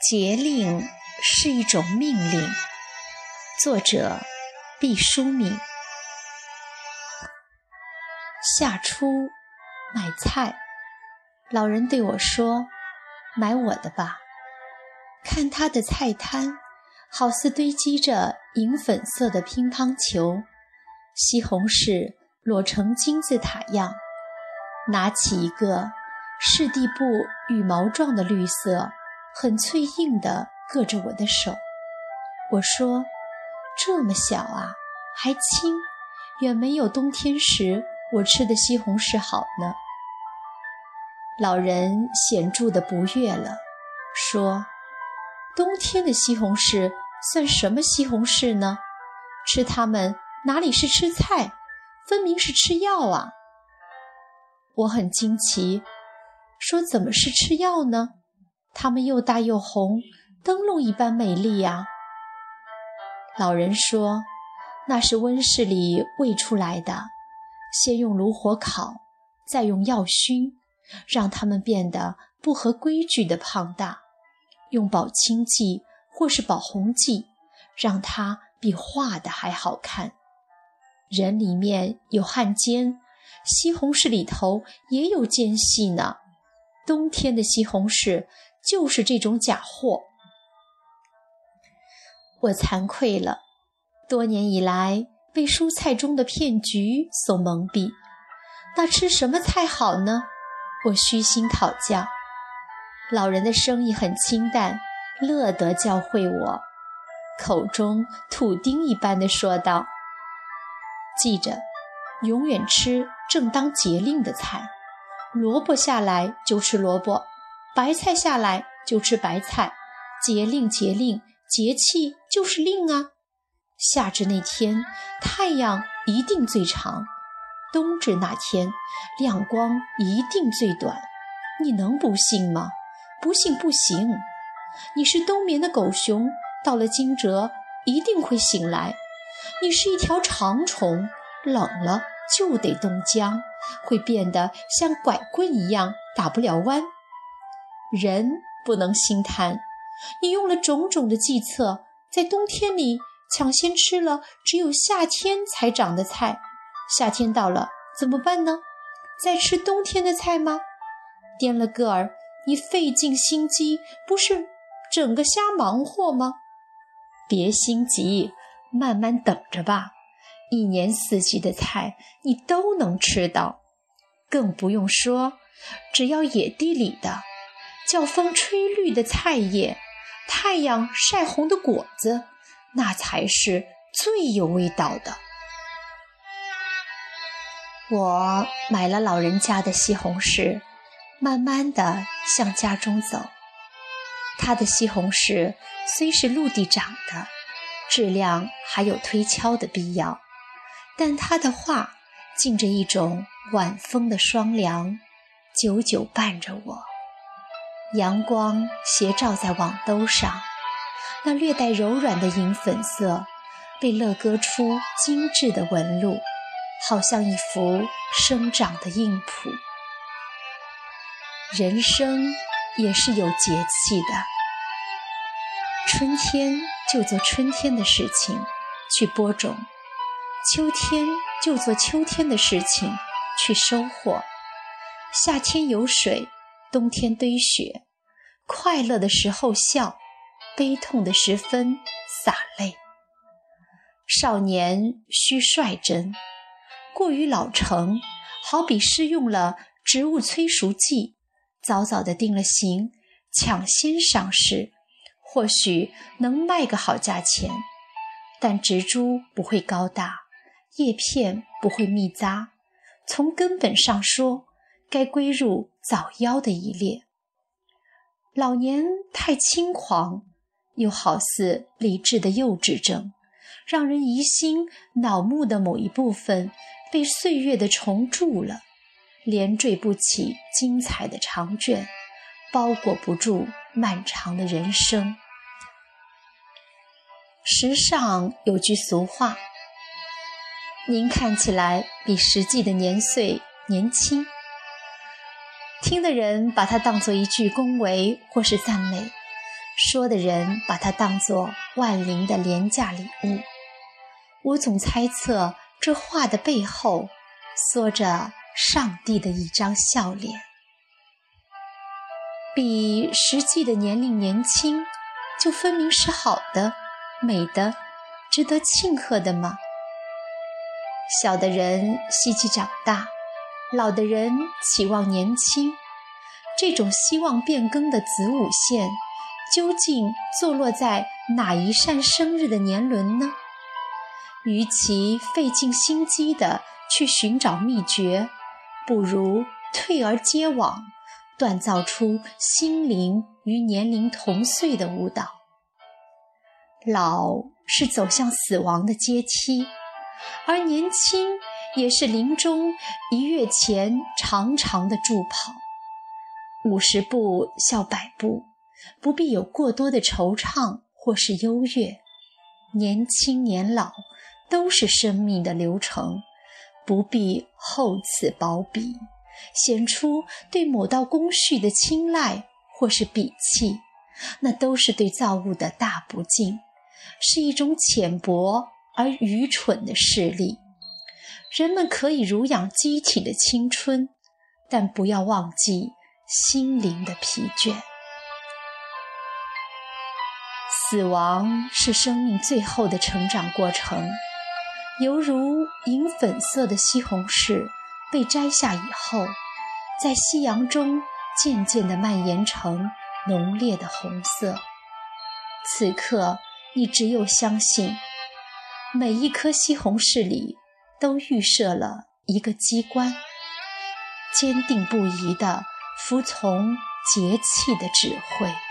节令是一种命令。作者：毕淑敏。夏初买菜，老人对我说：“买我的吧。”看他的菜摊，好似堆积着银粉色的乒乓球，西红柿摞成金字塔样。拿起一个，是地布羽毛状的绿色。很脆硬的，硌着我的手。我说：“这么小啊，还轻，远没有冬天时我吃的西红柿好呢。”老人显著的不悦了，说：“冬天的西红柿算什么西红柿呢？吃它们哪里是吃菜，分明是吃药啊！”我很惊奇，说：“怎么是吃药呢？”它们又大又红，灯笼一般美丽呀。老人说：“那是温室里喂出来的，先用炉火烤，再用药熏，让它们变得不合规矩的胖大。用保青剂或是保红剂，让它比画的还好看。人里面有汗尖，西红柿里头也有奸细呢。冬天的西红柿。”就是这种假货，我惭愧了。多年以来被蔬菜中的骗局所蒙蔽，那吃什么菜好呢？我虚心讨教。老人的声音很清淡，乐得教会我，口中土钉一般的说道：“记着，永远吃正当节令的菜，萝卜下来就吃萝卜。”白菜下来就吃白菜，节令节令，节气就是令啊。夏至那天太阳一定最长，冬至那天亮光一定最短。你能不信吗？不信不行。你是冬眠的狗熊，到了惊蛰一定会醒来。你是一条长虫，冷了就得冻僵，会变得像拐棍一样打不了弯。人不能心贪，你用了种种的计策，在冬天里抢先吃了只有夏天才长的菜，夏天到了怎么办呢？再吃冬天的菜吗？颠了个儿，你费尽心机，不是整个瞎忙活吗？别心急，慢慢等着吧。一年四季的菜你都能吃到，更不用说，只要野地里的。叫风吹绿的菜叶，太阳晒红的果子，那才是最有味道的。我买了老人家的西红柿，慢慢地向家中走。他的西红柿虽是陆地长的，质量还有推敲的必要，但他的话浸着一种晚风的霜凉，久久伴着我。阳光斜照在网兜上，那略带柔软的银粉色被勒割出精致的纹路，好像一幅生长的硬谱。人生也是有节气的，春天就做春天的事情去播种，秋天就做秋天的事情去收获，夏天有水。冬天堆雪，快乐的时候笑，悲痛的时分洒泪。少年需率真，过于老成，好比施用了植物催熟剂，早早的定了型，抢先上市，或许能卖个好价钱，但植株不会高大，叶片不会密扎，从根本上说。该归入早夭的一列。老年太轻狂，又好似理智的幼稚症，让人疑心脑目的某一部分被岁月的虫蛀了，连缀不起精彩的长卷，包裹不住漫长的人生。时尚有句俗话：“您看起来比实际的年岁年轻。”听的人把它当作一句恭维或是赞美，说的人把它当作万灵的廉价礼物。我总猜测，这话的背后缩着上帝的一张笑脸。比实际的年龄年轻，就分明是好的、美的、值得庆贺的吗？小的人希冀长大，老的人期望年轻。这种希望变更的子午线，究竟坐落在哪一扇生日的年轮呢？与其费尽心机地去寻找秘诀，不如退而结网，锻造出心灵与年龄同岁的舞蹈。老是走向死亡的阶梯，而年轻也是临终一月前长长的助跑。五十步笑百步，不必有过多的惆怅或是优越。年轻年老都是生命的流程，不必厚此薄彼，显出对某道工序的青睐或是鄙弃，那都是对造物的大不敬，是一种浅薄而愚蠢的势力。人们可以濡养机体的青春，但不要忘记。心灵的疲倦，死亡是生命最后的成长过程，犹如银粉色的西红柿被摘下以后，在夕阳中渐渐地蔓延成浓烈的红色。此刻，你只有相信，每一颗西红柿里都预设了一个机关，坚定不移地。服从节气的指挥。